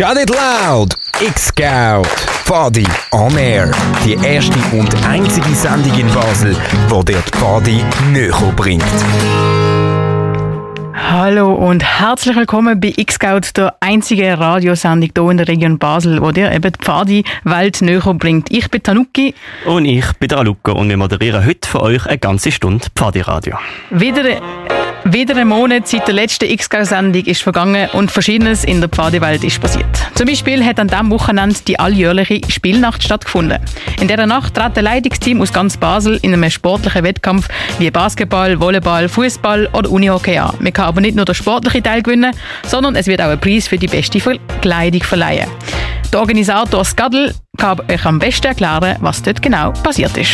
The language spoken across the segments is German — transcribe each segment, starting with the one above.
Shut It Loud! X-Scout! Pfadi on Air. Die erste und einzige Sendung in Basel, die dir die Pfadi näher bringt. Hallo und herzlich willkommen bei X-Scout, der einzigen Radiosendung hier in der Region Basel, wo dir eben die Pfadi-Welt näher bringt. Ich bin Tanuki. Und ich bin der Aluka und wir moderieren heute für euch eine ganze Stunde Pfadi-Radio. Wieder wieder ein Monat seit der letzten X-Sendung ist vergangen und Verschiedenes in der Pfadewelt ist passiert. Zum Beispiel hat an diesem Wochenende die alljährliche Spielnacht stattgefunden. In dieser Nacht trat ein Leitungsteam aus ganz Basel in einem sportlichen Wettkampf wie Basketball, Volleyball, Fußball oder Unihockey an. Man kann aber nicht nur den sportlichen Teil gewinnen, sondern es wird auch ein Preis für die beste Verkleidung verleihen. Der Organisator Skadl kann euch am besten erklären, was dort genau passiert ist.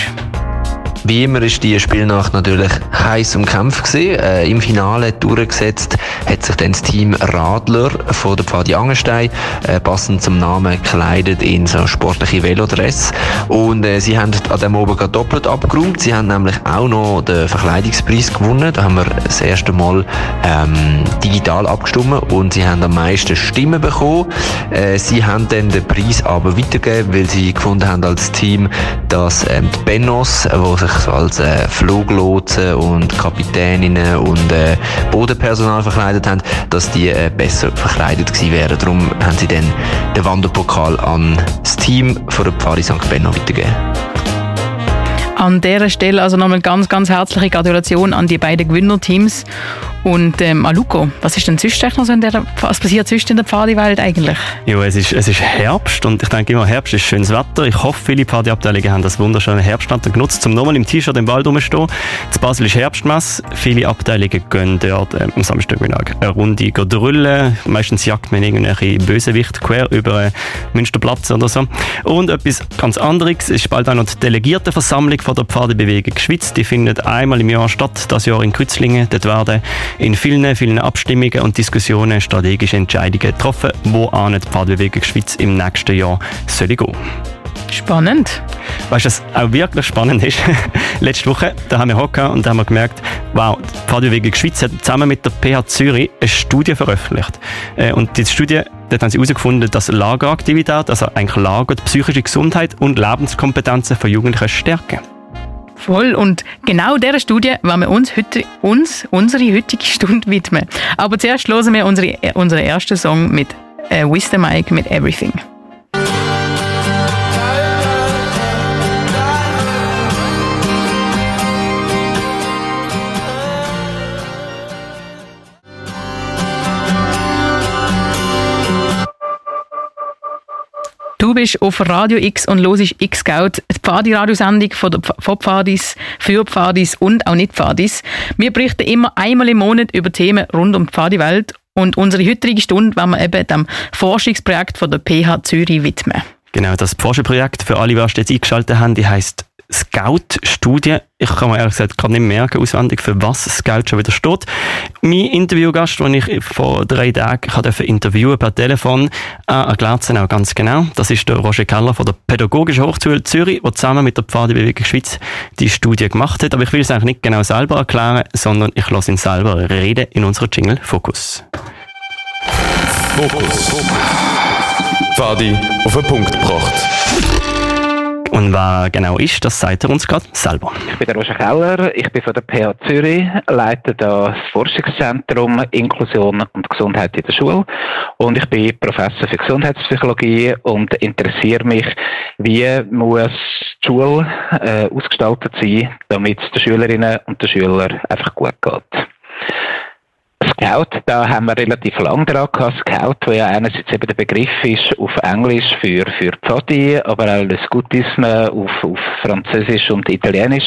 Wie immer ist die Spielnacht natürlich heiß umkämpft gewesen. Äh, Im Finale durchgesetzt hat sich dann das Team Radler von der Pfadi Angenstein äh, passend zum Namen gekleidet in so sportliche Velodress und äh, sie haben an dem oben doppelt abgeräumt. Sie haben nämlich auch noch den Verkleidungspreis gewonnen. Da haben wir das erste Mal ähm, digital abgestimmt und sie haben am meisten Stimmen bekommen. Äh, sie haben dann den Preis aber weitergegeben, weil sie gefunden haben als Team, dass ähm, die Bennos, wo sich so als äh, Fluglotsen und Kapitäninnen und äh, Bodenpersonal verkleidet haben, dass die äh, besser verkleidet gewesen wären. Darum haben sie dann den Wanderpokal an das Team von der Pfarre St. Benno weitergegeben. An dieser Stelle also nochmal ganz, ganz herzliche Gratulation an die beiden Gewinnerteams. Und ähm, Aluko, was ist denn sonst noch so in der, was passiert sonst in der Pfadiwelt eigentlich? Ja, es ist, es ist Herbst und ich denke immer, Herbst ist schönes Wetter. Ich hoffe, viele Pfadiabteilungen haben das wunderschöne Herbstwetter genutzt, um nochmal im T-Shirt im Wald rumzustehen. In Basel ist Herbstmesse. Viele Abteilungen gehen dort äh, am Samstagmittag eine Runde drüllen. Meistens jagt man irgendwelche Bösewicht quer über äh, Münsterplatz oder so. Und etwas ganz anderes ist bald auch noch die Delegiertenversammlung von der Pfadebewegung Schweiz. Die findet einmal im Jahr statt, das Jahr in Kützlingen. Dort werden in vielen, vielen Abstimmungen und Diskussionen strategische Entscheidungen getroffen, wo die Pfadebewegung Schweiz im nächsten Jahr soll gehen. Spannend. Weißt du, was auch wirklich spannend ist? Letzte Woche, da haben wir hocken und da haben wir gemerkt, wow, die Pfadebewegung Schweiz hat zusammen mit der PH Zürich eine Studie veröffentlicht. Äh, und diese Studie, dort haben sie herausgefunden, dass Lageraktivität, also eigentlich Lager, die psychische Gesundheit und Lebenskompetenzen von Jugendlichen stärken. Voll. Und genau dieser Studie wollen wir uns, heute, uns unsere heutige Stunde widmen. Aber zuerst hören wir unsere, unseren ersten Song mit äh, Wisdom Mike mit Everything. Bist auf Radio X und hörst X-Scout, die Pfadi-Radiosendung von, der, von Pfadis, für Pfadis und auch nicht Pfadis. Wir berichten immer einmal im Monat über Themen rund um die Pfadi-Welt und unsere heutige Stunde wollen wir eben dem Forschungsprojekt von der PH Zürich widmen. Genau, das Forschungsprojekt für alle, die jetzt eingeschaltet haben, die heisst Scout-Studie. Ich kann mir ehrlich gesagt gerade nicht merken, auswendig, für was Scout schon wieder steht. Mein Interviewgast, den ich vor drei Tagen durfte interviewen per Telefon, äh, erklärt es auch ganz genau. Das ist der Roger Keller von der Pädagogischen Hochschule Zürich, der zusammen mit der Pfadebewegung Schweiz die Studie gemacht hat. Aber ich will es eigentlich nicht genau selber erklären, sondern ich lasse ihn selber reden in unserer Jingle Fokus. Fokus. Pfadi auf den Punkt gebracht. Und wer genau ist, das sagt er uns gerade selber. Ich bin der Roger Keller, ich bin von der PH Zürich, leite das Forschungszentrum Inklusion und Gesundheit in der Schule und ich bin Professor für Gesundheitspsychologie und interessiere mich, wie muss die Schule äh, ausgestaltet sein, damit es den Schülerinnen und den Schülern einfach gut geht. Scout, da haben wir relativ lang dran gehabt. Scout, wo ja einerseits eben der Begriff ist auf Englisch für, für Pfadi, aber auch le Scoutisme auf, auf Französisch und Italienisch.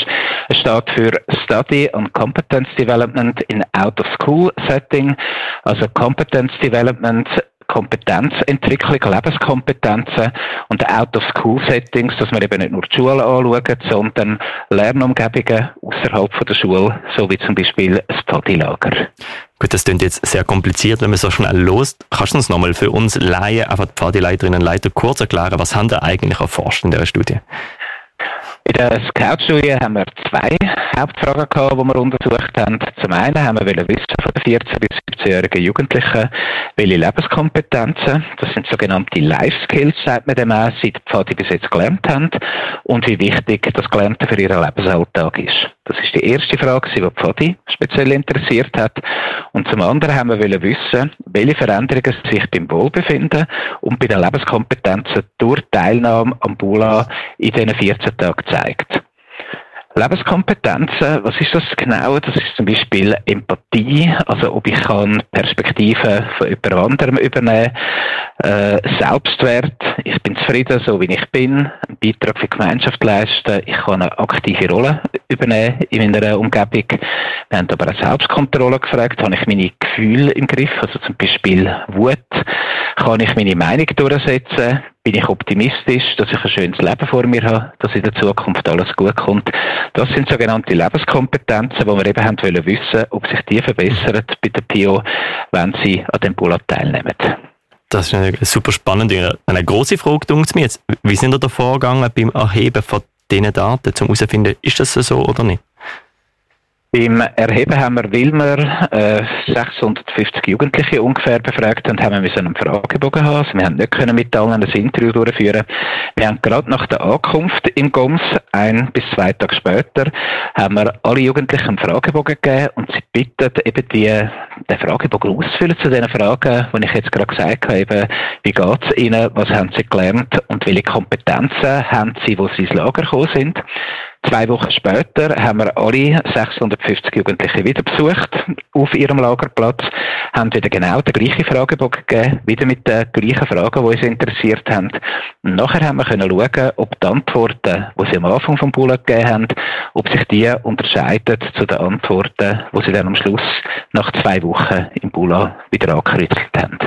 Es steht für Study and Competence Development in Out of School Setting. Also Competence Development Kompetenzentwicklung, Lebenskompetenzen und Out-of-School-Settings, dass wir eben nicht nur die Schule anschauen, sondern Lernumgebungen außerhalb der Schule, so wie zum Beispiel das Pfadilager. Gut, das klingt jetzt sehr kompliziert, wenn man so schnell los. Kannst du uns nochmal für uns Laien, einfach die Pfadileiterinnen und Leiter kurz erklären, was haben ihr eigentlich erforscht in dieser Studie? In der Scout-Studie haben wir zwei Hauptfragen gehabt, die wir untersucht haben. Zum einen haben wir wissen von den 14- bis 15-jährigen Jugendlichen, welche Lebenskompetenzen, das sind sogenannte Life Skills, sagt man dem auch, seit Pfadi bis jetzt gelernt haben und wie wichtig das Gelernte für ihren Lebensalltag ist. Das ist die erste Frage, die Pfadi speziell interessiert hat. Und zum anderen haben wir wissen, welche Veränderungen sich beim Wohlbefinden und bei den Lebenskompetenzen durch Teilnahme am Bula in diesen 14 Tagen zeigt. Lebenskompetenzen, was ist das genau? Das ist zum Beispiel Empathie, also ob ich kann Perspektiven von jemand anderem übernehmen, äh, Selbstwert, ich bin zufrieden, so wie ich bin, einen Beitrag für die Gemeinschaft leisten, ich kann eine aktive Rolle übernehmen in meiner Umgebung. Wir haben aber auch Selbstkontrolle gefragt, habe ich meine Gefühle im Griff, also zum Beispiel Wut, kann ich meine Meinung durchsetzen, bin ich optimistisch, dass ich ein schönes Leben vor mir habe, dass in der Zukunft alles gut kommt. Das sind sogenannte Lebenskompetenzen, wo wir eben haben wollen wissen, ob sich die verbessern bei der PIO, wenn sie an dem Bulat teilnehmen. Das ist eine super spannende, eine große Frage, denkt mir jetzt. Wie sind ihr da vorgegangen beim Erheben von diesen Daten, um herauszufinden, ist das so oder nicht? Beim Erheben haben wir, weil wir äh, 650 Jugendliche ungefähr befragt haben, haben wir einen Fragebogen haben. Also wir haben nicht können mit allen ein Interview durchführen. Wir haben gerade nach der Ankunft im GOMS, ein bis zwei Tage später, haben wir alle Jugendlichen einen Fragebogen gegeben und sie bitten eben die, den Fragebogen auszufüllen zu den Fragen, die ich jetzt gerade gesagt habe, eben, wie geht es ihnen, was haben sie gelernt und welche Kompetenzen haben sie, wo sie ins Lager gekommen sind. Zwei Wochen später haben wir alle 650 Jugendliche wieder besucht auf ihrem Lagerplatz, haben wieder genau den gleichen Fragebogen gegeben, wieder mit den gleichen Fragen, die uns interessiert haben. Und nachher haben wir können schauen, ob die Antworten, die sie am Anfang vom Bullet gegeben haben, ob sich die unterscheiden zu den Antworten, die sie dann am Schluss nach zwei Wochen im Bula wieder angekritzelt haben.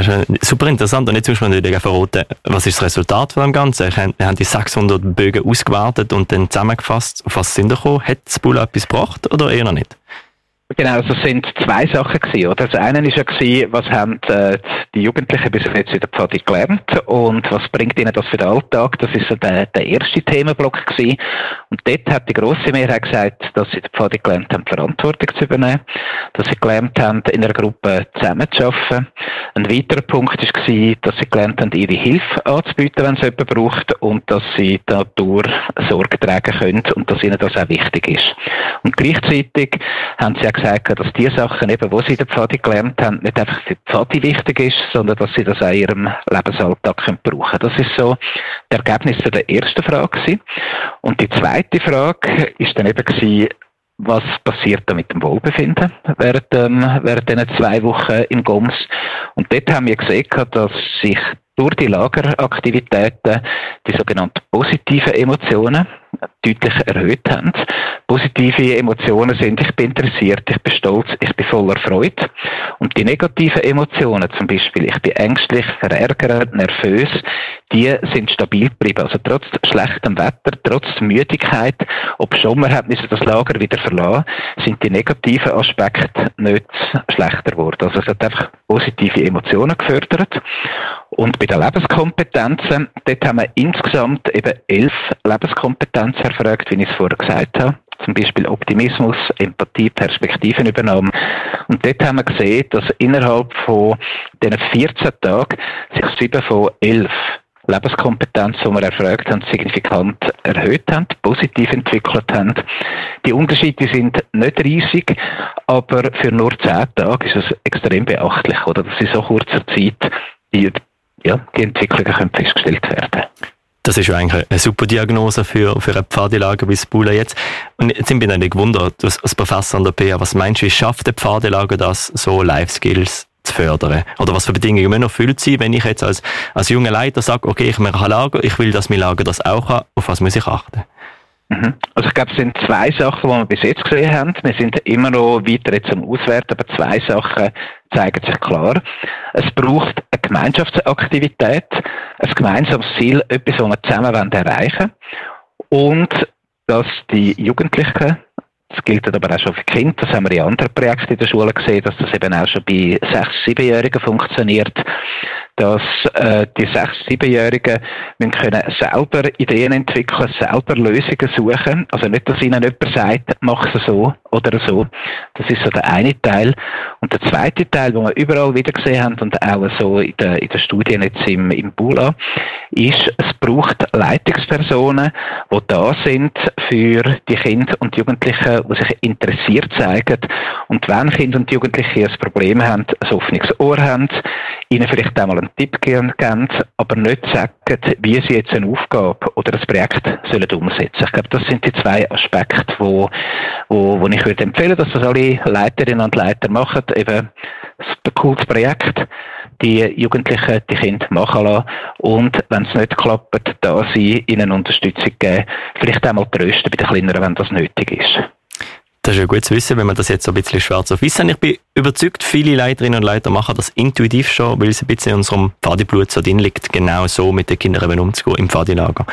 Ist super interessant. Und jetzt muss man natürlich verraten, was ist das Resultat von dem Ganzen? Wir haben die 600 Bögen ausgewertet und dann zusammengefasst. Auf was sind wir gekommen? Hat das Bull etwas gebracht oder eher noch nicht? Genau, das sind zwei Sachen gewesen, oder? Das eine ist ja gewesen, was haben äh, die Jugendlichen bis jetzt in der Pfadi gelernt und was bringt ihnen das für den Alltag? Das ist so der, der erste Themenblock gewesen. Und dort hat die grosse Mehrheit gesagt, dass sie in der Pfadi gelernt haben, Verantwortung zu übernehmen, dass sie gelernt haben, in einer Gruppe zusammenzuarbeiten. Ein weiterer Punkt ist gewesen, dass sie gelernt haben, ihre Hilfe anzubieten, wenn es jemand braucht und dass sie dadurch Sorge tragen können und dass ihnen das auch wichtig ist. Und gleichzeitig haben sie auch gesagt, dass die Sachen, eben, die sie in der Pfadi gelernt haben, nicht einfach für die Pfadi wichtig ist, sondern dass sie das auch in ihrem Lebensalltag können brauchen können. Das ist so das Ergebnis der ersten Frage. Gewesen. Und die zweite Frage ist dann eben gewesen, was passiert da mit dem Wohlbefinden während, ähm, während diesen zwei Wochen im GOMS. Und dort haben wir gesehen, dass sich durch die Lageraktivitäten die sogenannten positiven Emotionen deutlich erhöht haben. Positive Emotionen sind, ich bin interessiert, ich bin stolz, ich bin voller Freude. Und die negativen Emotionen, zum Beispiel, ich bin ängstlich, verärgert, nervös, die sind stabil geblieben. Also trotz schlechtem Wetter, trotz Müdigkeit, ob schon wir haben das Lager wieder verlassen, sind die negativen Aspekte nicht schlechter geworden. Also es hat einfach positive Emotionen gefördert. Und bei den Lebenskompetenzen, dort haben wir insgesamt eben elf Lebenskompetenzen erfragt, wie ich es vorher gesagt habe. Zum Beispiel Optimismus, Empathie, Perspektivenübernahme. Und dort haben wir gesehen, dass innerhalb von diesen 14 Tagen sich sieben von elf Lebenskompetenzen, die wir erfragt haben, signifikant erhöht haben, positiv entwickelt haben. Die Unterschiede sind nicht riesig, aber für nur zehn Tage ist es extrem beachtlich, oder? Dass in so kurzer Zeit die ja, die Entwicklungen können festgestellt werden. Das ist ja eigentlich eine super Diagnose für, für eine Pfadelager wie das Bula jetzt. Und jetzt bin ich dann gewundert, als Professor an der PA, was meinst du, wie schafft der Pfadelager das, so Life Skills zu fördern? Oder was für Bedingungen müssen erfüllt sein, wenn ich jetzt als, als junger Leiter sage, okay, ich mache ein Lager, ich will, dass mein Lager das auch hat, auf was muss ich achten? Mhm. Also ich glaube, es sind zwei Sachen, die wir bis jetzt gesehen haben. Wir sind immer noch weiter jetzt am Auswerten, aber zwei Sachen zeigen sich klar. Es braucht eine Gemeinschaftsaktivität, ein gemeinsames Ziel, etwas, was wir zusammen erreichen wollen. Und dass die Jugendlichen, das gilt aber auch schon für Kinder, das haben wir in anderen Projekten in der Schule gesehen, dass das eben auch schon bei sechs-, siebenjährigen funktioniert, dass äh, die sechs-, siebenjährigen können selber Ideen entwickeln, selber Lösungen suchen. Also nicht, dass ihnen jemand sagt, mach es so oder so. Das ist so der eine Teil. Und der zweite Teil, wo wir überall wieder gesehen haben und auch so in den, in den Studien jetzt im, im Bula, ist, es braucht Leitungspersonen, die da sind für die Kinder und Jugendlichen, die sich interessiert zeigen. Und wenn Kinder und Jugendliche ein Problem haben, ein offenes Ohr haben, ihnen vielleicht einmal einen Tipp geben, aber nicht sagen, wie sie jetzt eine Aufgabe oder ein Projekt sollen umsetzen. Ich glaube, das sind die zwei Aspekte, wo, wo, wo ich würde empfehlen, dass das alle Leiterinnen und Leiter machen. Eben ein cooles Projekt, die Jugendlichen, die Kinder machen lassen und wenn es nicht klappt, da sie ihnen Unterstützung geben, vielleicht einmal trösten bei den Kleineren, wenn das nötig ist. Das ist ja gut zu wissen, wenn man das jetzt so ein bisschen schwarz auf weiß Ich bin überzeugt, viele Leiterinnen und Leiter machen das intuitiv schon, weil es ein bisschen in unserem Pfadiblut so drin liegt, genau so mit den Kindern umzugehen im Pfadilager.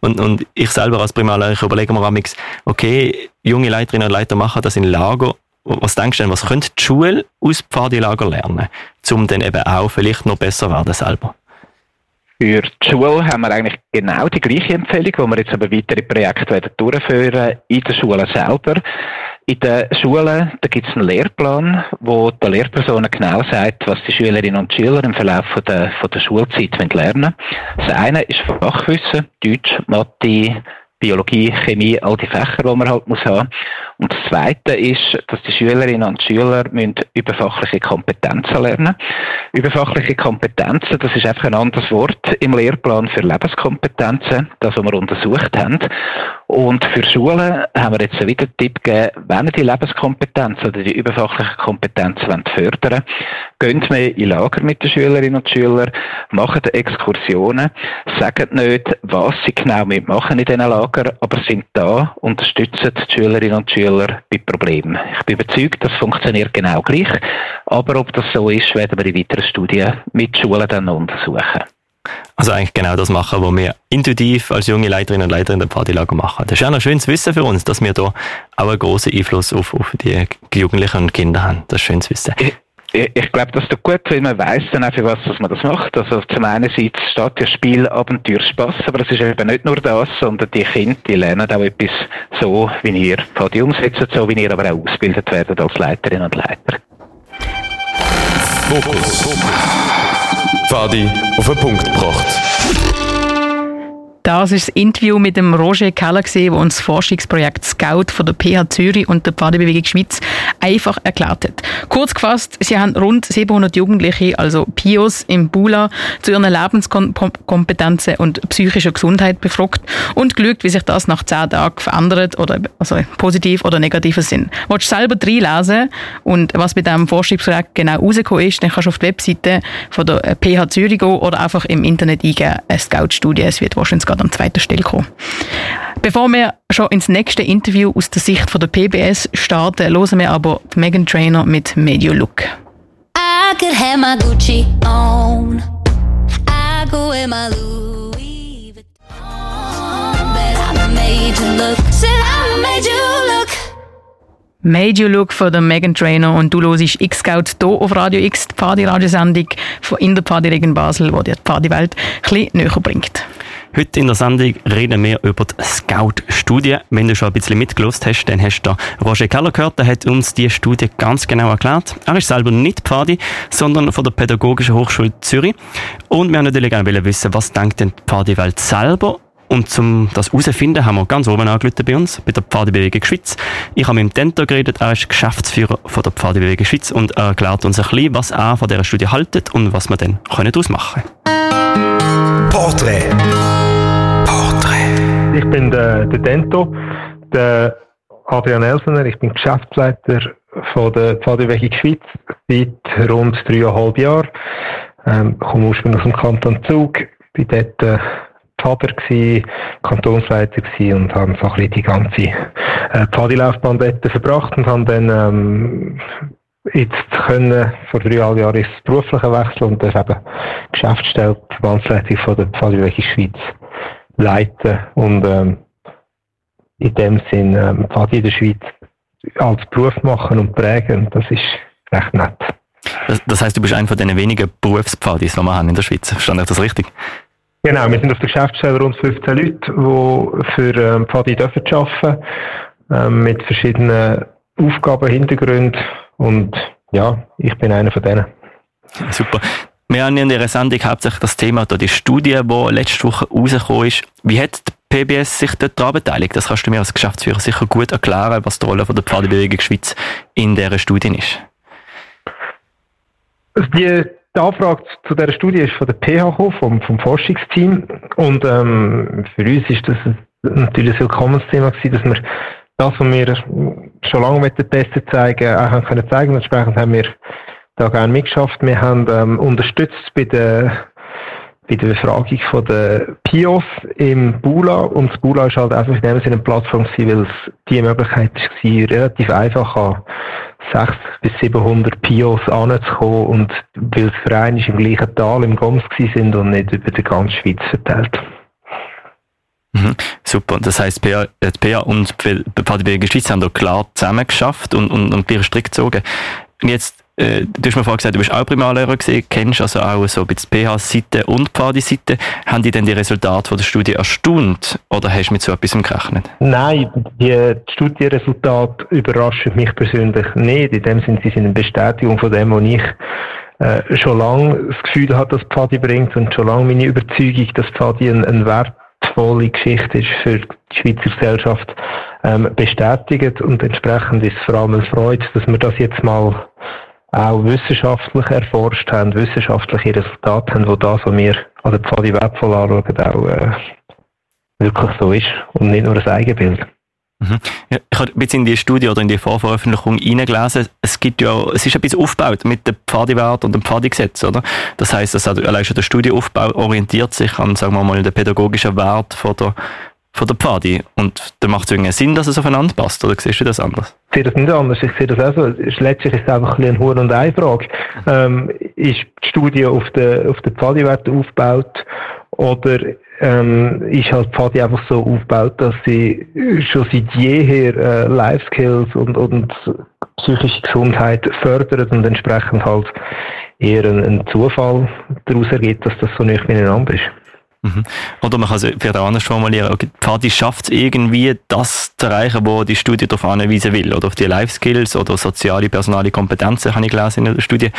Und, und ich selber als Primarlehrer, ich überlege mir amigs, okay, junge Leiterinnen und Leiter machen das in Lager. Was denkst du denn, was könnte die Schule aus Pfadilager lernen, um dann eben auch vielleicht noch besser werden selber? Für die Schule haben wir eigentlich genau die gleiche Empfehlung, die wir jetzt aber weitere Projekte durchführen in der Schule selber. In den Schulen da gibt es einen Lehrplan, wo der Lehrpersonen genau sagt, was die Schülerinnen und Schüler im Verlauf von der, von der Schulzeit lernen wollen. Das eine ist Fachwissen, Deutsch, Mathe, Biologie, Chemie, all die Fächer, die man halt muss haben. Und das Zweite ist, dass die Schülerinnen und Schüler müssen überfachliche Kompetenzen lernen. Überfachliche Kompetenzen, das ist einfach ein anderes Wort im Lehrplan für Lebenskompetenzen, das, was wir untersucht haben. Und für Schulen haben wir jetzt wieder einen Tipp gegeben, wenn ihr die Lebenskompetenzen oder die überfachlichen Kompetenzen fördern wollt, geht wir in Lager mit den Schülerinnen und Schülern, macht Exkursionen, sagt nicht, was sie genau mitmachen in diesen Lager, aber sind da, unterstützen die Schülerinnen und Schüler bei Problemen. Ich bin überzeugt, das funktioniert genau gleich. Aber ob das so ist, werden wir in weiteren Studien mit Schulen dann untersuchen. Also eigentlich genau das machen, was wir intuitiv als junge Leiterinnen und Leiter in der Partylager machen. Das ist ja noch schönes Wissen für uns, dass wir da auch einen großen Einfluss auf, auf die Jugendlichen und Kinder haben. Das ist schönes Wissen. Ich ich, ich glaube, das ist gut, weil man weiß dann auch, für was dass man das macht. Also zum einen steht ja Spiel, Abenteuer, Spass, aber es ist eben nicht nur das, sondern die Kinder, die lernen auch etwas so, wie ihr Pfadi umsetzt, so wie ihr aber auch ausgebildet werdet als Leiterinnen und Leiter. Fokus. Pfadi auf den Punkt gebracht. Das ist das Interview mit dem Roger Keller, der uns das Forschungsprojekt Scout von der PH Zürich und der Pfadebewegung Schweiz einfach erklärt hat. Kurz gefasst, sie haben rund 700 Jugendliche, also PIOS im Bula, zu ihren Lebenskompetenzen und psychischer Gesundheit befragt und geschaut, wie sich das nach 10 Tagen verändert oder also positiv oder negativer Sinn. Willst du selber reinlesen und was bei diesem Forschungsprojekt genau rausgekommen ist, dann kannst du auf die Webseite von der PH Zürich gehen oder einfach im Internet eingeben, eine Scout-Studie, es wird wahrscheinlich gerade an zweiter Stelle kommen. Bevor wir schon ins nächste Interview aus der Sicht von der PBS starten, hören wir aber Megan Trainer mit Medio Look. I could have my Gucci on. I go in my Louis Vuitton. But I made you look. Said I made you look. Made You Look von der Megan Trainer und du hörst X-Scout hier auf Radio X, die Party-Radiosendung in der Party Regen Basel, die dir die Partywelt ein bisschen näher bringt. Heute in der Sendung reden wir über die Scout-Studie. Wenn du schon ein bisschen mitgelost hast, dann hast du Roger Keller gehört. Der hat uns die Studie ganz genau erklärt. Er ist selber nicht Pfadi, sondern von der Pädagogischen Hochschule Zürich. Und wir haben natürlich auch wissen, was denkt denn die Pfadi-Welt selber und um das herauszufinden, haben wir ganz oben angerufen bei uns, bei der Pfadebewegung Schweiz. Ich habe mit dem Tento geredet, er ist Geschäftsführer von der Pfadebewegung Schweiz und er erklärt uns ein bisschen, was er von dieser Studie haltet und was wir dann daraus machen können. Porträt ich bin der, der Dento, der Adrian Elsener, ich bin Geschäftsleiter von der Pfadebewegung Schweiz seit rund dreieinhalb Jahren. Ähm, komme ursprünglich aus dem Kanton Zug, bin dort äh, Vater gsi, Kantonsleiter gsi und habe so die ganze äh, Pfadilaufbahn dort verbracht und habe dann ähm, jetzt können vor dreieinhalb Jahren ins berufliche Wechsel und das eben Geschäftsstelle, Verbandsleitung von der Pfadebewegung Schweiz leiten und ähm, in dem Sinn ähm, in der Schweiz als Beruf machen und prägen. Das ist recht nett. Das, das heißt, du bist einer von den wenigen Berufspfadis, die wir haben in der Schweiz. Verstehe ich das richtig? Genau, wir sind auf der Geschäftsstelle rund 15 Leute, die für ähm, Pfadi dürfen arbeiten, ähm, mit verschiedenen Aufgaben, Hintergründen und ja, ich bin einer von denen. Super. Wir haben in der Sendung hauptsächlich das Thema die Studie, die letzte Woche rausgekommen ist. Wie hat die PBS sich daran beteiligt? Das kannst du mir als Geschäftsführer sicher gut erklären, was die Rolle der Pfadebewegung Schweiz in dieser Studie ist. Also die, Anfrage zu dieser Studie ist von der PH vom, vom Forschungsteam und ähm, für uns ist das natürlich ein willkommenes Thema gewesen, dass wir das, was wir schon lange mit den Testen zeigen, auch können zeigen. Entsprechend haben wir da gerne mitgeschafft. Wir haben ähm, unterstützt bei der bei der Befragung von der PIOS im Bula und das Bula ist halt einfach in dem Sinne eine Plattform gewesen, weil es die Möglichkeit war, relativ einfach an 600 bis 700 PIOS anzukommen und weil es Vereine im gleichen Tal im Goms sind und nicht über die ganze Schweiz verteilt. Mhm, super. Das heisst, PA, die PA und die Pfadberger Schweiz haben da klar zusammengeschafft und, und, und gleich Strick gezogen. Jetzt, äh, du hast mir vorhin gesagt, du bist auch Primarlehrer gesehen, kennst also auch so ein bisschen PH-Seite und Pfadi-Seite. Haben die denn die Resultate der Studie erstaunt oder hast du mit so etwas gerechnet? Nein, die Studienresultate überraschen mich persönlich nicht. In dem Sinne, sie sind eine Bestätigung von dem, was ich äh, schon lange das Gefühl habe, dass Pfadi bringt und schon lange meine Überzeugung, dass Pfadi einen Wert wertvolle Geschichte ist für die Schweizer Gesellschaft, ähm, bestätigt. Und entsprechend ist es vor allem eine Freude, dass wir das jetzt mal auch wissenschaftlich erforscht haben, wissenschaftliche Resultate haben, wo das, was wir an der Pfadi wertvoll anschauen, auch äh, wirklich so ist und nicht nur ein Eigenbild. Mhm. Ja, ich habe ein bisschen in die Studie oder in die Vorveröffentlichung hineingelesen. Es gibt ja, es ist ein bisschen aufgebaut mit dem Pfadiwert und dem Pfadigesetz, oder? Das heisst, dass allein schon der Studieaufbau orientiert sich an, sagen wir mal, den pädagogischen Wert von der, von der Pfadi. Und da macht es irgendwie Sinn, dass es aufeinander passt, oder siehst du das anders? Ich sehe das nicht anders. Ich sehe das auch so. Letztlich ist es einfach ein eine Hure- und Ei-Frage. Ähm, ist die Studie auf den, auf den Pfadiwert aufgebaut oder ähm, ist halt Pfadi einfach so aufgebaut, dass sie schon seit jeher äh, Life Skills und, und psychische Gesundheit fördert und entsprechend halt eher ein, ein Zufall daraus ergibt, dass das so nicht miteinander ist. Mhm. Oder man kann es vielleicht auch anders formulieren. Okay, Pfadi schafft es irgendwie, das zu erreichen, wo die Studie darauf anweisen will. Oder auf die Life Skills oder soziale, personale Kompetenzen, habe ich gelesen in der Studie.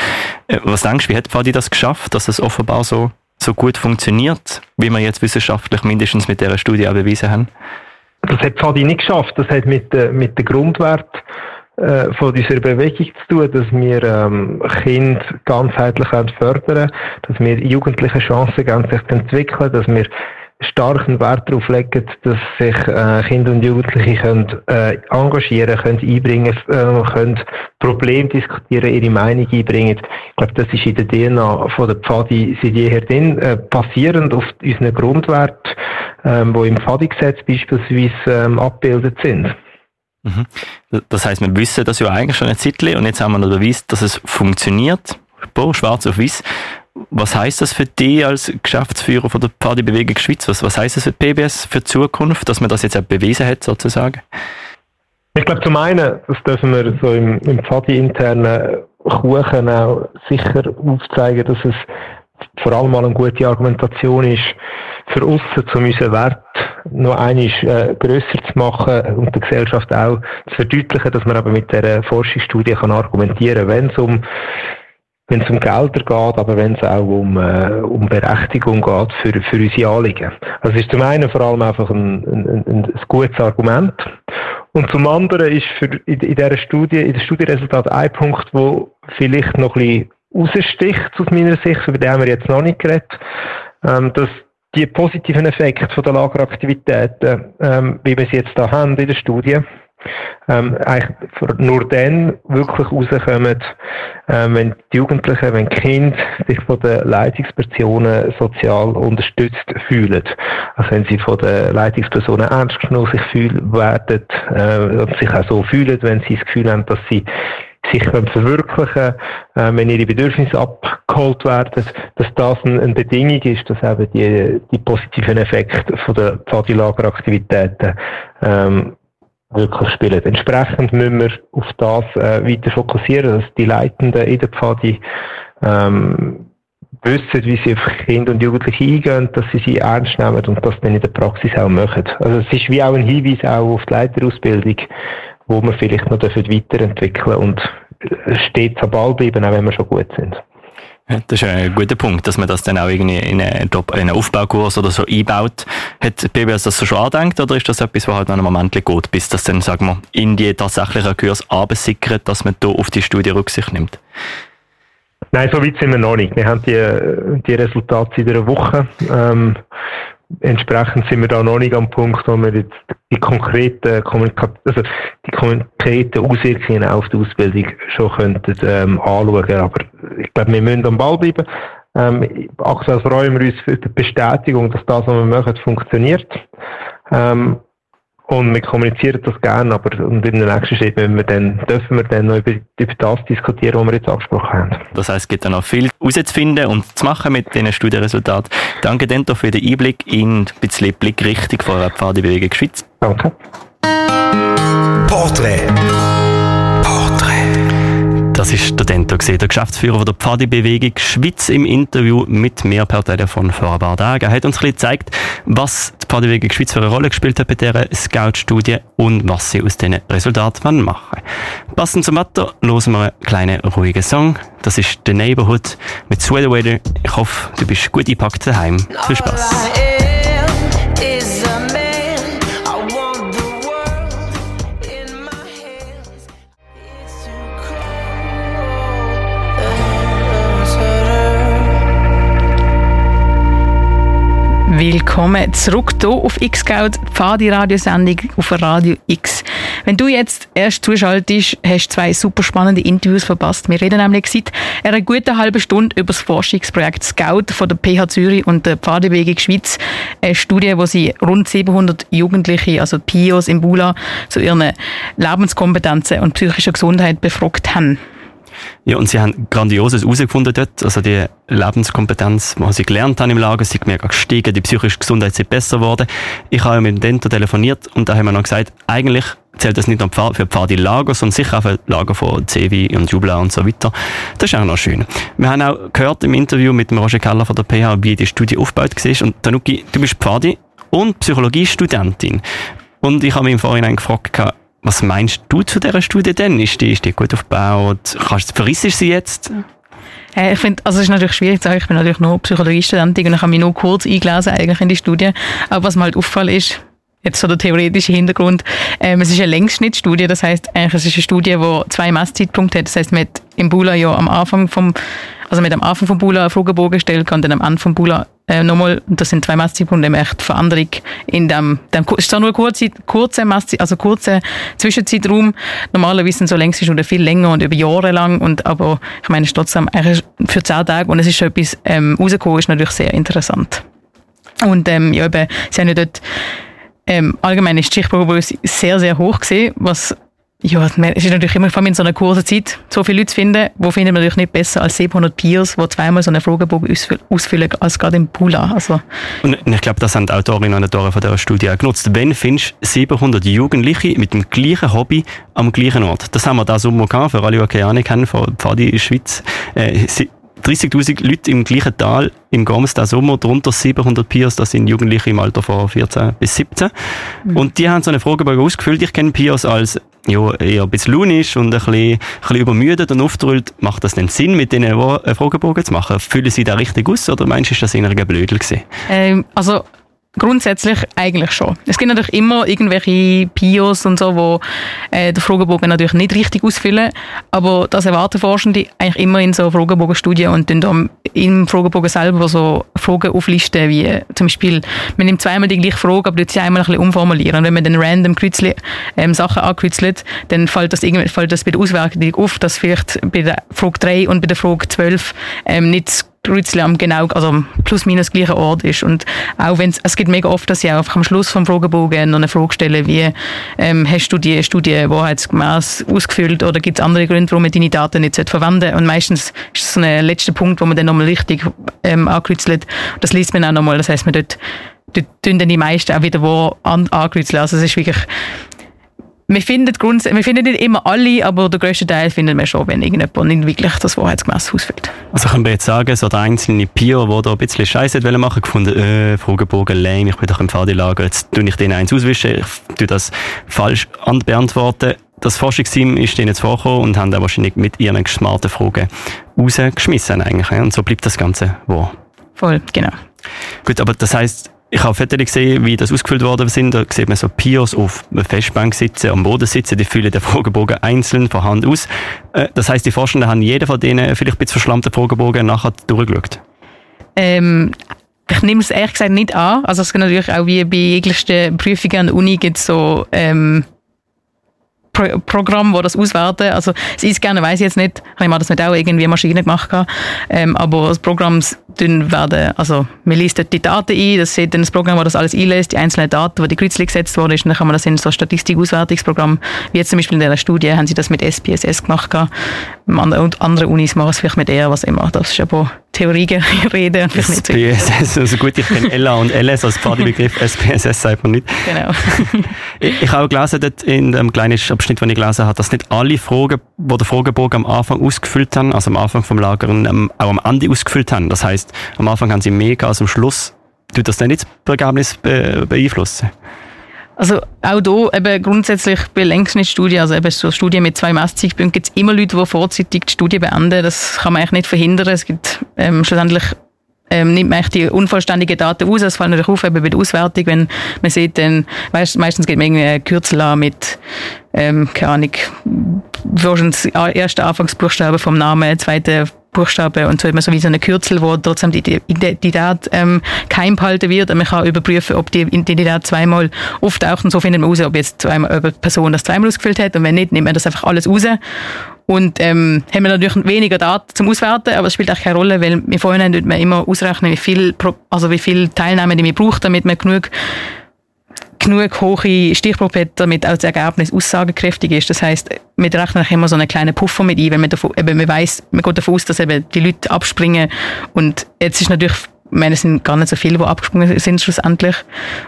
Äh, was denkst du, wie hat Pfadi das geschafft, dass es offenbar so so gut funktioniert, wie wir jetzt wissenschaftlich mindestens mit dieser Studie auch bewiesen haben? Das hat Fadi nicht geschafft. Das hat mit, äh, mit dem Grundwert äh, von dieser Bewegung zu tun, dass wir ähm, Kinder ganzheitlich fördern, dass wir Jugendliche Chancen geben, sich zu entwickeln, dass wir starken Wert darauf legen, dass sich äh, Kinder und Jugendliche können, äh, engagieren können, einbringen äh, können, Probleme diskutieren, ihre Meinung einbringen. Ich glaube, das ist in der DNA von der Pfadi seit jeher drin, äh, basierend auf unseren Grundwert, ähm, wo im Pfadi-Gesetz beispielsweise ähm, abgebildet sind. Mhm. Das heißt, wir wissen das ja eigentlich schon ein Zeitchen und jetzt haben wir noch bewiesen, dass es funktioniert. Schwarz auf weiß. Was heißt das für dich als Geschäftsführer von der Partybewegung Schweiz? Was, was heißt das für PBS für die Zukunft, dass man das jetzt auch bewiesen hat, sozusagen? Ich glaube, zum einen, das dürfen wir so im, im Pfadi-internen Kuchen auch sicher aufzeigen, dass es vor allem mal eine gute Argumentation ist, für uns, um unseren Wert noch einmal äh, grösser zu machen und der Gesellschaft auch zu verdeutlichen, dass man aber mit dieser Forschungsstudie kann argumentieren kann, wenn es um wenn es um Gelder geht, aber wenn es auch um, äh, um Berechtigung geht für, für unsere Anliegen. Also es ist zum einen vor allem einfach ein, ein, ein, ein gutes Argument und zum anderen ist für, in, in dieser Studie, in der Studienresultat ein Punkt, wo vielleicht noch ein bisschen raussticht aus meiner Sicht, über den haben wir jetzt noch nicht geredet, ähm, dass die positiven Effekte von der Lageraktivitäten, ähm, wie wir sie jetzt da haben in der Studie, ähm, eigentlich nur dann wirklich rauskommen, ähm, wenn die Jugendlichen, wenn die Kinder sich von den Leitungspersonen sozial unterstützt fühlen. Also wenn sie von den Leitungspersonen ernst genommen sich fühlen werden äh, sich auch so fühlen, wenn sie das Gefühl haben, dass sie sich verwirklichen äh, wenn ihre Bedürfnisse abgeholt werden, dass das eine, Bedingung ist, dass eben die, die positiven Effekte von der Pfadilageraktivitäten ähm, wirklich spielen. Entsprechend müssen wir auf das äh, weiter fokussieren, dass die Leitenden in der Pfadi ähm, wissen, wie sie auf Kinder und Jugendliche eingehen, dass sie sie ernst nehmen und das dann in der Praxis auch machen. Also es ist wie auch ein Hinweis auch auf die Leiterausbildung, wo wir vielleicht noch weiterentwickeln und äh, stets am Ball bleiben, auch wenn wir schon gut sind. Das ist ein guter Punkt, dass man das dann auch irgendwie in einen, einen Aufbaukurs oder so einbaut. Hat BBS das so schon angedenkt oder ist das etwas, was halt noch einen Moment geht, bis das dann, sagen wir, in die tatsächlichen Kurs absickert, dass man da auf die Studie Rücksicht nimmt? Nein, so weit sind wir noch nicht. Wir haben die, die Resultate in einer Woche. Ähm, entsprechend sind wir da noch nicht am Punkt, wo wir jetzt die konkreten, also die konkreten Auswirkungen auf die Ausbildung schon könnten, ähm, anschauen. Aber ich glaube, wir müssen am Ball bleiben. Ähm, aktuell freuen wir uns für die Bestätigung, dass das, was wir machen, funktioniert. Ähm, und wir kommunizieren das gerne, aber und in der nächsten Schritt wir dann, dürfen wir dann noch über, über das diskutieren, was wir jetzt angesprochen haben. Das heißt, es gibt dann noch viel herauszufinden und zu machen mit diesen Studienresultaten. Danke Dento für den Einblick in ein bisschen Blickrichtung von der Pfadebewegung Schweiz. Danke. Porträt. Das ist der Dento, der Geschäftsführer der Pfadi-Bewegung Schweiz im Interview mit mir per Telefon vor ein paar Tagen. Er hat uns ein bisschen gezeigt, was die Pfadi-Bewegung Schweiz für eine Rolle gespielt hat bei dieser Scout-Studie und was sie aus diesen Resultaten machen. Passend zum Wetter hören wir einen kleinen ruhigen Song. Das ist The Neighborhood mit Sweater Weather. Ich hoffe, du bist gut eingepackt daheim. Viel Spaß. Willkommen zurück hier auf X-Scout, Pfadi-Radiosendung auf Radio X. Wenn du jetzt erst zuschaltest, hast du zwei super spannende Interviews verpasst. Wir reden nämlich seit einer guten halben Stunde über das Forschungsprojekt Scout von der PH Zürich und der Pfadebewegung Schweiz. Eine Studie, wo sie rund 700 Jugendliche, also PIOs im Bula, zu ihren Lebenskompetenzen und psychischer Gesundheit befragt haben. Ja, und sie haben Grandioses herausgefunden dort. Also die Lebenskompetenz, die sie gelernt haben im Lager, sie mega gestiegen, die psychische Gesundheit ist besser geworden. Ich habe mit dem Dento telefoniert und da haben wir noch gesagt, eigentlich zählt das nicht nur für Pfadi Lager, sondern sicher auch für Lager von Cevi und Jubla und so weiter. Das ist auch noch schön. Wir haben auch gehört im Interview mit dem Roger Keller von der PH, wie die Studie aufgebaut war. Und Tanuki, du bist Pfadi und Psychologiestudentin. Und ich habe mich im Vorhinein gefragt, was meinst du zu dieser Studie denn? Ist die, ist die gut aufgebaut? Kannst, verrissest sie jetzt? Hey, ich finde, also es ist natürlich schwierig zu sagen, ich bin natürlich nur Psychologiestudentin und ich habe mich nur kurz eingelesen eigentlich in die Studie. Aber was mir halt auffällt ist, jetzt so der theoretische Hintergrund, ähm, es ist eine Längsschnittstudie, das heißt eigentlich es ist eine Studie, die zwei Messzeitpunkte hat. Das heißt, man hat im Bula ja am Anfang vom also mit am Anfang vom Bula einen Fragebogen gestellt und dann am Ende vom Bula äh, nochmal, das sind zwei Messzeitpunkte, eben echt Veränderung in dem, dem ist zwar nur ein kurzer, kurzer Messzeit, also kurzer Zwischenzeitraum. Normalerweise sind so oder viel länger und über Jahre lang und, aber ich meine, es ist trotzdem eigentlich für zehn Tage und es ist schon etwas ähm, rausgekommen, ist natürlich sehr interessant. Und ähm, ja, eben, sie haben ja dort ähm, allgemein ist die Schichtprobe sehr, sehr hoch gesehen, was ja, es ist natürlich immer, vor allem in so einer kurzen Zeit, so viele Leute zu finden, wo finden wir natürlich nicht besser als 700 Peers, die zweimal so einen Fragebogen ausfüllen, als gerade im Pula. Also. Und ich glaube, das haben die Autorinnen und Autoren von dieser Studie auch genutzt. Wenn findest du 700 Jugendliche mit dem gleichen Hobby am gleichen Ort? Das haben wir da Sommer gehabt, für alle, die keine Ahnung haben, von Pfadi in der Schweiz. Äh, 30.000 Leute im gleichen Tal im diesen Sommer, darunter 700 Peers, das sind Jugendliche im Alter von 14 bis 17. Mhm. Und die haben so eine Fragebogen ausgefüllt. Ich kenne Peers als ja, eher ein bisschen launisch und ein bisschen, ein bisschen übermüdet und auftrüllt. Macht das denn Sinn, mit denen einen Fragebogen zu machen? Fühlen sie da richtig aus oder meinst du, ist das eher ein Blödel gewesen? Ähm, also Grundsätzlich eigentlich schon. Es gibt natürlich immer irgendwelche Pios und so, wo äh, der Fragebogen natürlich nicht richtig ausfüllen, aber das erwarten Forschende eigentlich immer in so Fragebogenstudien und dann im Fragebogen selber so Fragen auflisten, wie zum Beispiel, man nimmt zweimal die gleiche Frage, aber sie einmal ein bisschen umformulieren. Und wenn man dann random Kreuzli, ähm, Sachen ankreuzelt, dann fällt das, irgendwie, fällt das bei der Auswertung auf, dass vielleicht bei der Frage 3 und bei der Frage 12 ähm, nicht Grützli am genau, also plus minus gleichen Ort ist. Und auch wenn es gibt mega oft, dass ich einfach am Schluss vom Fragebogen noch eine Frage stelle, wie ähm, hast du die Studie wahrheitsgemäß ausgefüllt oder gibt es andere Gründe, warum man deine Daten nicht verwenden sollte? Und meistens ist es so ein letzter Punkt, wo man dann nochmal richtig ähm, ankreuzelt. Das liest man auch nochmal. Das heißt, man dort, dort tun dann die meisten auch wieder wo an, ankreuzelt. Also es ist wirklich wir finden, wir finden nicht immer alle, aber der größte Teil finden wir schon, wenn irgendjemand nicht wirklich das wahrheitsgemäß ausfüllt. Also können wir jetzt sagen, so der einzelne Pio, der da ein bisschen Scheiße machen gefunden, äh, Fragebogen lame, ich bin doch im Pfadilager, jetzt tue ich den eins auswischen, ich tue das falsch beantworten. Das Forschungsteam ist denen jetzt vorgekommen und haben dann wahrscheinlich mit ihren smarten Fragen rausgeschmissen eigentlich. Und so bleibt das Ganze wahr. Voll, genau. Gut, aber das heißt, ich habe Fotos gesehen, wie das ausgefüllt worden sind. Da sieht man so Pios auf einer Festbank sitzen, am Boden sitzen, die füllen den Fragebogen einzeln von Hand aus. Äh, das heißt, die Forschenden haben jeder von denen vielleicht ein bisschen verschlammten Fragebogen nachher durchgeschaut. Ähm, ich nehme es ehrlich gesagt nicht an. Also es gibt natürlich auch wie bei jeglichen Prüfungen an der Uni gibt so ähm, Programm, wo das auswerten. Also das ist gerne weiß ich jetzt nicht. Ich habe das nicht auch irgendwie Maschine gemacht. Ähm, aber das Programm werden, also man liest dort die Daten ein, das sieht dann das Programm, das das alles einlässt, die einzelnen Daten, wo die Kreuzchen gesetzt worden ist, dann kann man das in so ein Statistikauswertungsprogramm, wie jetzt zum Beispiel in dieser Studie, haben sie das mit SPSS gemacht. Und andere Unis machen es vielleicht mit R, was immer. Das ist aber Theorie reden und. SPSS, also gut, ich kenne LA und LS als Partybegriff, SPSS sagt man nicht. Genau. ich, ich habe auch gelesen dort in dem kleinen Abschnitt, den ich gelesen habe, dass nicht alle Fragen, die der Fragebogen am Anfang ausgefüllt haben, also am Anfang vom Lager, auch am Ende ausgefüllt haben. Das heißt, am Anfang haben sie mehr als am Schluss. Tut das dann nicht das Ergebnis beeinflussen? Also auch hier eben grundsätzlich bei Längsschnittstudien, also eben so Studien mit zwei Messzeitpunkten, gibt es immer Leute, die vorzeitig die Studie beenden. Das kann man eigentlich nicht verhindern. Es gibt ähm, schlussendlich ähm, nimmt man eigentlich die unvollständigen Daten aus. Das fällt natürlich auf eben bei der Auswertung, wenn man sieht, dann weißt, meistens geht man irgendwie ein Kürzel an mit ähm, keine Ahnung, das erste Anfangsbuchstabe vom Namen, zweite Buchstabe und so immer so wie so eine Kürzel, wo trotzdem die Identität ähm, geheim behalten wird. Und man kann überprüfen, ob die Identität zweimal auftaucht. Und so findet man raus, ob jetzt zweimal, ob eine Person das zweimal ausgefüllt hat. Und wenn nicht, nimmt man das einfach alles raus. Und ähm, haben wir natürlich weniger Daten zum Auswerten, aber es spielt auch keine Rolle, weil im Vorhinein man immer ausrechnen, wie viel, also wie viel Teilnehmer die man braucht, damit man genug genug hohe Stichprobe hat, damit auch das Ergebnis aussagekräftig ist. Das heißt, wir rechnen immer so einen kleinen Puffer mit ein, wenn man, davon, eben, man weiss, man geht davon aus, dass eben die Leute abspringen. Und jetzt ist natürlich, ich meine, es sind gar nicht so viele, die abgesprungen sind schlussendlich.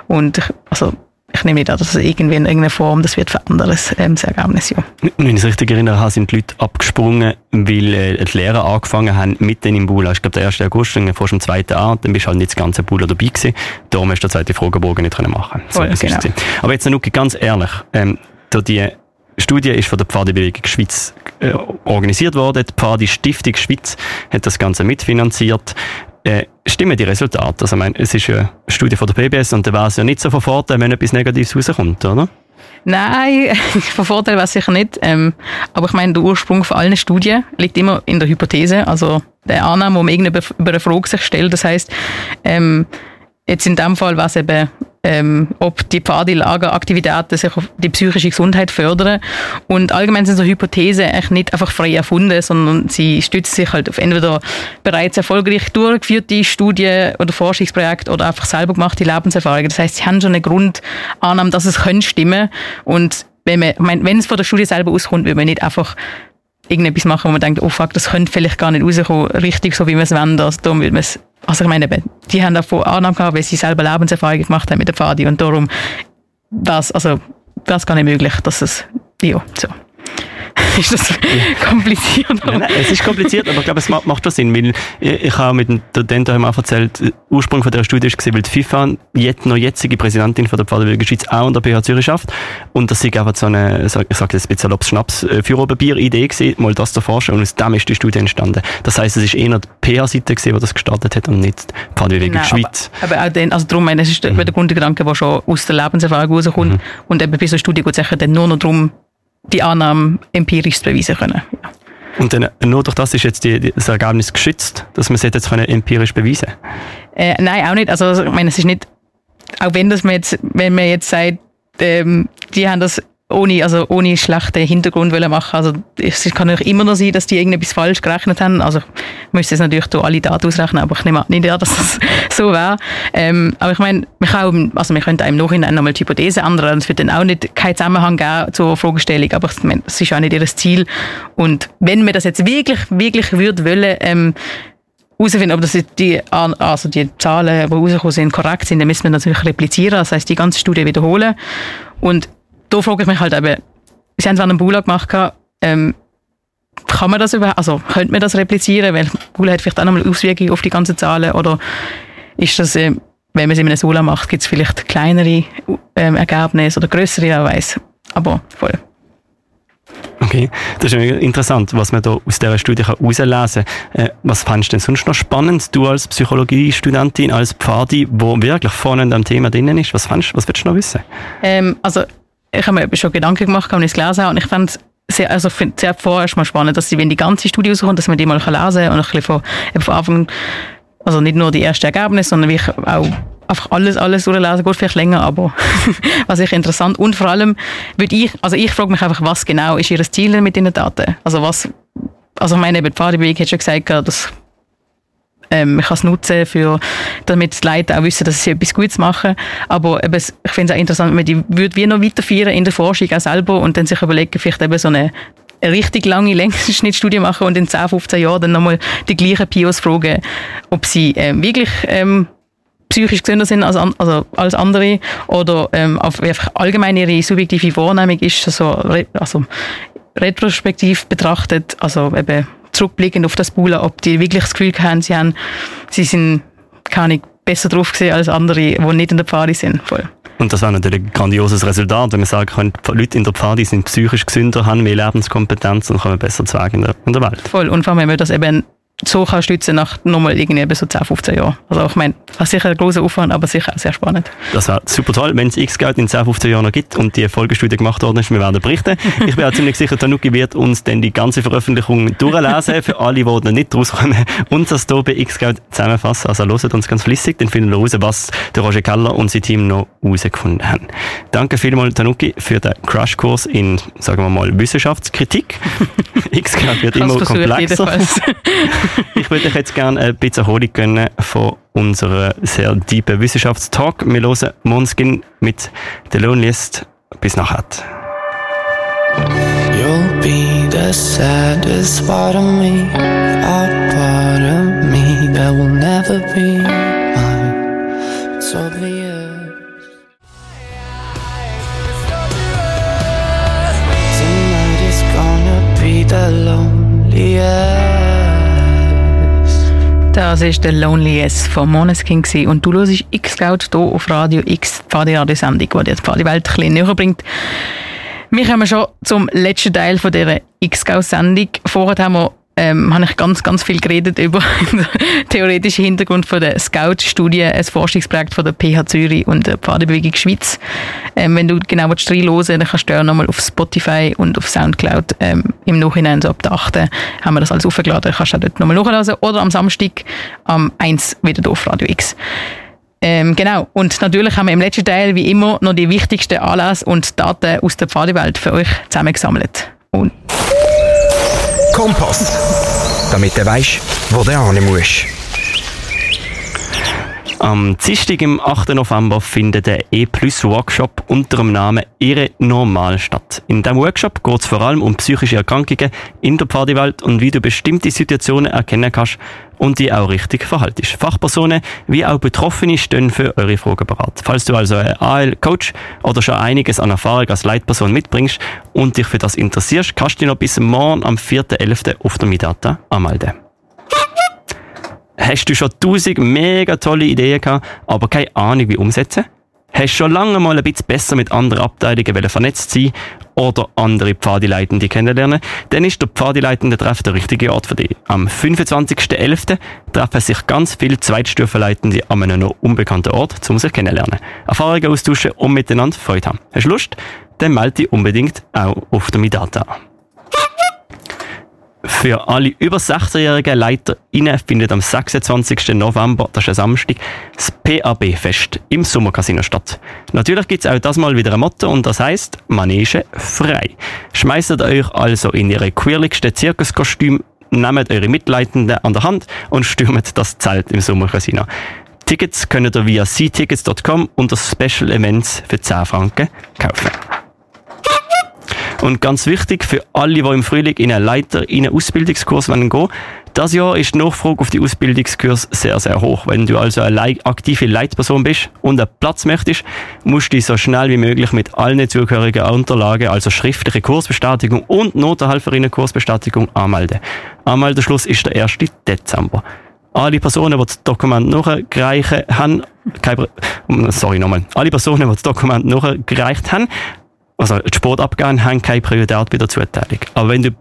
Und also, ich nehme nicht an, dass es irgendwie in irgendeiner Form das wird verändern, das, ähm, das Ergebnis. Ja. Wenn ich es richtig erinnere, sind die Leute abgesprungen, weil äh, die Lehrer angefangen haben mit denen im Bula. Ich glaube, der 1. August, dann fährst du am 2. an, dann bist du halt nicht das ganze Bula dabei gewesen. Darum hast du den zweiten Fragebogen nicht machen können. So, genau. Aber jetzt, Nuki, ganz ehrlich, ähm, die Studie ist von der Pfadebewegung Schweiz äh, organisiert worden. Die Pfadi Stiftung Schweiz hat das Ganze mitfinanziert. Äh, stimmen die Resultate? Also, ich meine, es ist ja eine Studie von der PBS und da wäre es ja nicht so von Vorteil, wenn etwas Negatives rauskommt, oder? Nein, von Vorteil wäre es sicher nicht. Ähm, aber ich meine, der Ursprung von allen Studien liegt immer in der Hypothese, also der Annahme, wo man irgendeine über eine Frage sich stellt. Das heißt, ähm, jetzt in dem Fall war es eben ähm, ob die Pfadilageraktivitäten sich auf die psychische Gesundheit fördern. Und allgemein sind so Hypothesen eigentlich nicht einfach frei erfunden, sondern sie stützen sich halt auf entweder bereits erfolgreich durchgeführte Studien oder Forschungsprojekte oder einfach selber gemachte Lebenserfahrungen. Das heißt, sie haben schon eine Grundannahme, dass es könnte stimmen. Und wenn, man, ich meine, wenn es von der Studie selber auskommt, würde man nicht einfach irgendetwas machen, wo man denkt, oh fuck, das könnte vielleicht gar nicht rauskommen, richtig so, wie wir es wollen. Also, darum würde man es also ich meine, die haben davon Annahme gehabt, weil sie selber Lebenserfahrung gemacht haben mit der Pfadi und darum das, also das gar nicht möglich, dass es, ja, so. ist das kompliziert? Nein, nein, es ist kompliziert, aber ich glaube, es macht, macht schon Sinn, weil ich, ich habe mit dem Dento auch erzählt, der Ursprung von dieser Studie ist weil die FIFA, jetzt noch jetzige Präsidentin von der Pfadewilligen Schweiz, auch in der PH Zürich schafft und das ist einfach so eine, ich sage jetzt ein bisschen salopp, Schnaps, äh, für Bier-Idee gewesen, mal das zu forschen und aus dem ist die Studie entstanden. Das heisst, es ist eher die PH-Seite gewesen, die das gestartet hat und nicht die Pfadewilligen Schweiz. Aber, aber auch den, also darum, meine, es ist mhm. der Grundgedanke, der schon aus der Lebenserfahrung rauskommt mhm. und eben bei so einer Studie geht es dann nur noch darum, die Annahme empirisch beweisen können. Ja. Und dann, nur durch das ist jetzt die, das Ergebnis geschützt, dass man es jetzt können empirisch beweisen äh, Nein, auch nicht. Also, ich meine, es ist nicht, auch wenn das man jetzt, wenn man jetzt sagt, ähm, die haben das ohne, also ohne schlechten Hintergrund wollen machen. Also es kann natürlich immer noch sein, dass die irgendetwas falsch gerechnet haben. Also ich müsste jetzt natürlich alle Daten ausrechnen, aber ich nehme nicht an, dass das so wäre. Ähm, aber ich meine, wir, können, also wir könnten im Nachhinein nochmal die Hypothese ändern. Es wird dann auch nicht keinen Zusammenhang geben zur Fragestellung, aber ich meine, das ist auch nicht ihr Ziel. Und wenn wir das jetzt wirklich, wirklich würde wollen, ähm, herausfinden, ob das die, also die Zahlen, die rausgekommen sind, korrekt sind, dann müssen wir natürlich replizieren, das heißt die ganze Studie wiederholen. Und da frage ich mich halt eben, Sie haben es an einem Bula gemacht, ähm, kann man das überhaupt, also könnte man das replizieren, weil Bula hat vielleicht auch nochmal Auswirkungen auf die ganzen Zahlen oder ist das, äh, wenn man es in einem Sula macht, gibt es vielleicht kleinere ähm, Ergebnisse oder größere, wer weiß. Aber voll. Okay, das ist interessant, was man da aus dieser Studie herauslesen kann. Äh, was fandest du denn sonst noch spannend, du als Psychologiestudentin, als Pfadi, wo wirklich vorne am Thema drin ist? Was fandest, was willst du noch wissen? Ähm, also, ich habe mir schon Gedanken gemacht, ich es gelesen habe, und ich fand sehr, also finde sehr vorerst mal spannend, dass sie, wenn die ganze Studie rauskommt, dass man die mal lesen kann und ein bisschen von, von Anfang, also nicht nur die ersten Ergebnisse, sondern wie auch einfach alles, alles durchlesen, gut, vielleicht länger, aber was ich interessant und vor allem würde ich, also ich frage mich einfach, was genau ist ihr Ziel mit diesen Daten? Also was, also ich meine, die Pfadebewegung hat schon gesagt, dass ähm, ich kann es nutzen, für, damit die Leute auch wissen, dass sie etwas Gutes machen. Aber eben, ich finde es auch interessant, wenn man die würde wie noch weiterführen in der Forschung auch selber und dann sich überlegen, vielleicht eben so eine eine richtig lange Längsschnittstudie machen und in 10, 15 Jahren dann nochmal die gleichen Pios fragen, ob sie ähm, wirklich ähm, psychisch gesünder sind als, also als andere oder ähm, auf einfach allgemein ihre subjektive Wahrnehmung ist, also, also retrospektiv betrachtet, also eben zurückblickend auf das Bula, ob die wirklich das Gefühl haben, sie, haben, sie sind keine besser drauf gesehen als andere, die nicht in der Pfade sind. Voll. Und das wäre natürlich ein grandioses Resultat, wenn man sagen könnte, Leute in der Pfade sind psychisch gesünder, haben mehr Lebenskompetenz und kommen besser zu Wege in der, Welt. Voll. Und vor allem, wenn man das eben so kann stützen nach nochmal irgendwie so 10, 15 Jahren. Also ich meine, das ist sicher ein großer Aufwand, aber sicher auch sehr spannend. Das wäre super toll, wenn es X-Geld in 10, 15 Jahren noch gibt und die Folgestudie gemacht worden ist. Wir werden berichten. Ich bin auch ziemlich sicher, Tanuki wird uns dann die ganze Veröffentlichung durchlesen, für alle, die noch nicht rauskommen, und das hier bei X-Geld zusammenfassen. Also hört uns ganz flüssig, dann finden wir raus, was der Roger Keller und sein Team noch herausgefunden haben. Danke vielmals, Tanuki, für den Crashkurs in, sagen wir mal, Wissenschaftskritik. X-Geld wird immer komplexer. ich würde euch jetzt gerne ein bisschen Erholung gönnen von unserer sehr tiefen Wissenschaftstalk. Wir hören Måneskin mit The Loneliest. Bis nachher. You'll be the saddest part of me, a part of me that will never be mine. It's obvious. Tonight is gonna be the loneliest. Das war der Lonely Yes von Måneskin und du hörst X-Scout hier auf Radio X, die Pfadi-Radio-Sendung, die dir die Pfadi-Welt ein bisschen näher bringt. Wir kommen schon zum letzten Teil von dieser X-Scout-Sendung. Vorher haben wir ähm, habe ich ganz, ganz viel geredet über den theoretischen Hintergrund von der Scout-Studie, ein Forschungsprojekt von der PH Zürich und der Pfadebewegung Schweiz. Ähm, wenn du genau reinhören dann kannst du auch nochmal auf Spotify und auf Soundcloud ähm, im Nachhinein, so ab der 8. haben wir das alles aufgeladen, kannst du auch dort nochmal nachlesen oder am Samstag am 1 wieder auf Radio X. Ähm, genau. Und natürlich haben wir im letzten Teil wie immer noch die wichtigsten Anlässe und Daten aus der Pfadewelt für euch zusammengesammelt. Und Kompass. Damit du weißt, wo du hin musst. Am Dienstag, im 8. November, findet der E-Plus-Workshop unter dem Namen Ihre Normal statt. In diesem Workshop geht es vor allem um psychische Erkrankungen in der Pfadewelt und wie du bestimmte Situationen erkennen kannst und die auch richtig verhaltest. Fachpersonen wie auch Betroffene stehen für eure Fragen bereit. Falls du also ein AL-Coach oder schon einiges an Erfahrung als Leitperson mitbringst und dich für das interessierst, kannst du dich noch bis morgen am 4.11. auf der Midata anmelden. Hast du schon tausend mega tolle Ideen gehabt, aber keine Ahnung, wie umsetzen? Hast du schon lange mal ein bisschen besser mit anderen Abteilungen vernetzt sein oder andere Pfadileitende kennenlernen? Dann ist der Pfadileitende Treff der richtige Ort für dich. Am 25.11. treffen sich ganz viele Zweitstufenleitende an einem noch unbekannten Ort, um sich kennenlernen. Erfahrungen austauschen und miteinander Freude haben. Hast du Lust? Dann melde dich unbedingt auch auf der Midata an. Für alle über 16-jährigen LeiterInnen findet am 26. November, das ist ein Samstag, das PAB-Fest im Sommercasino statt. Natürlich gibt es auch das mal wieder ein Motto und das heißt Manege frei. Schmeißt euch also in ihre queerlichsten Zirkuskostüm, nehmt eure Mitleitenden an der Hand und stürmt das Zelt im Sommercasino. Tickets könnt ihr via ctickets.com unter Special Events für 10 Franken kaufen. Und ganz wichtig für alle, die im Frühling in einen Leiter, in einen Ausbildungskurs gehen wollen, das Jahr ist die Nachfrage auf die Ausbildungskurs sehr, sehr hoch. Wenn du also eine aktive Leitperson bist und einen Platz möchtest, musst du dich so schnell wie möglich mit allen zugehörigen Unterlagen, also schriftliche Kursbestätigung und Notenhelferinnen-Kursbestätigung anmelden. Anmeldeschluss ist der 1. Dezember. Alle Personen, die das Dokument nachgereicht haben, sorry nochmal, alle Personen, die das Dokument nachgereicht haben, also die Sport abgehen, haben keine Priorität bei der Zuteilung. Aber wenn du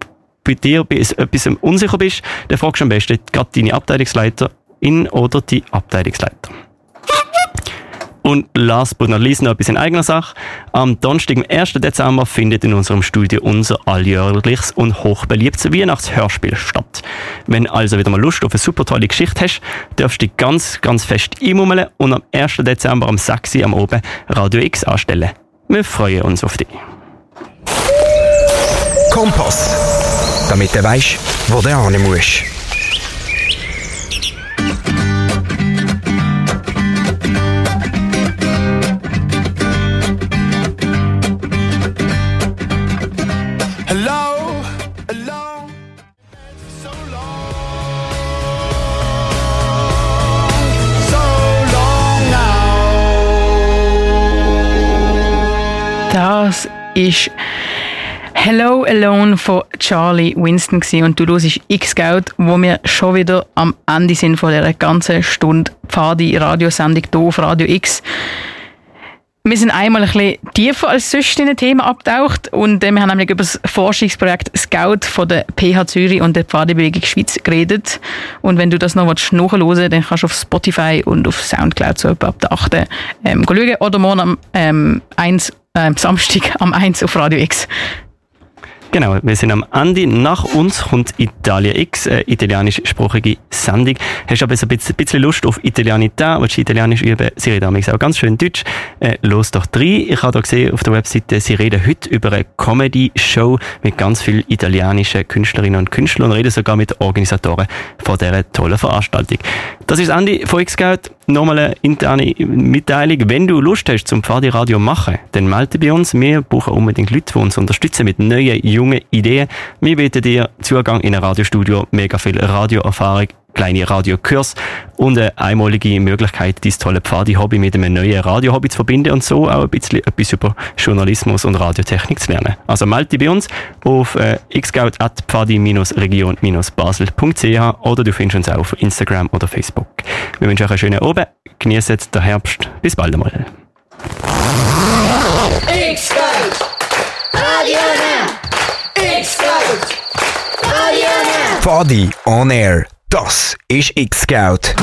bei dir bei etwas unsicher bist, dann fragst du am besten gerade deine Abteilungsleiterin oder die Abteilungsleiter. Und last but not least noch etwas in eigener Sache. Am Donnerstag, am 1. Dezember, findet in unserem Studio unser alljährliches und hochbeliebtes Weihnachtshörspiel statt. Wenn also wieder mal Lust auf eine super tolle Geschichte hast, darfst du dich ganz, ganz fest einmummeln und am 1. Dezember am 6. am Oben Radio X anstellen. Wir freuen uns auf dich. Kompass. Damit du weißt, wo du hin musst. Ist Hello Alone von Charlie Winston gewesen. und du hörst X-Scout, wo wir schon wieder am Ende sind von dieser ganzen Stunde Pfadi Radiosendung hier auf Radio X. Wir sind einmal ein bisschen tiefer als sonst in den Themen abgetaucht und äh, wir haben nämlich über das Forschungsprojekt Scout von der PH Zürich und der Pfadebewegung Schweiz geredet. Und wenn du das noch nachhören willst, dann kannst du auf Spotify und auf Soundcloud so etwa ab der 8. Ähm, schauen oder morgen am ähm, 1, äh, Samstag am 1 auf Radio X. Genau, wir sind am Ende. Nach uns kommt Italia X, eine italienischsprachige Sendung. Hast du aber ein bisschen, bisschen Lust auf Italianität, willst du Italienisch üben? Sie reden auch ganz schön Deutsch. Äh, los doch rein. Ich habe da gesehen auf der Webseite, sie reden heute über eine Comedy-Show mit ganz vielen italienischen Künstlerinnen und Künstlern und reden sogar mit Organisatoren von dieser tollen Veranstaltung. Das ist das Ende von X-Scout. Nochmal eine interne Mitteilung. Wenn du Lust hast, zum Pfadi-Radio machen, dann melde bei uns. Wir brauchen unbedingt Leute, die uns unterstützen mit neuen, jungen Ideen. Wir bieten dir Zugang in ein Radiostudio, mega viel Radioerfahrung, kleine Radiokurs und eine einmalige Möglichkeit, dieses tolle Pfadi-Hobby mit einem neuen Radio-Hobby zu verbinden und so auch ein bisschen etwas über Journalismus und Radiotechnik zu lernen. Also melde dich bei uns auf äh, xscout.pfadi-region-basel.ch oder du findest uns auch auf Instagram oder Facebook. Wir wünschen euch einen schönen Abend, genießt den Herbst, bis bald einmal. X-Scout! Radio Now! X-Scout! Radio Now! Pfadi on Air. Das ist X-Scout.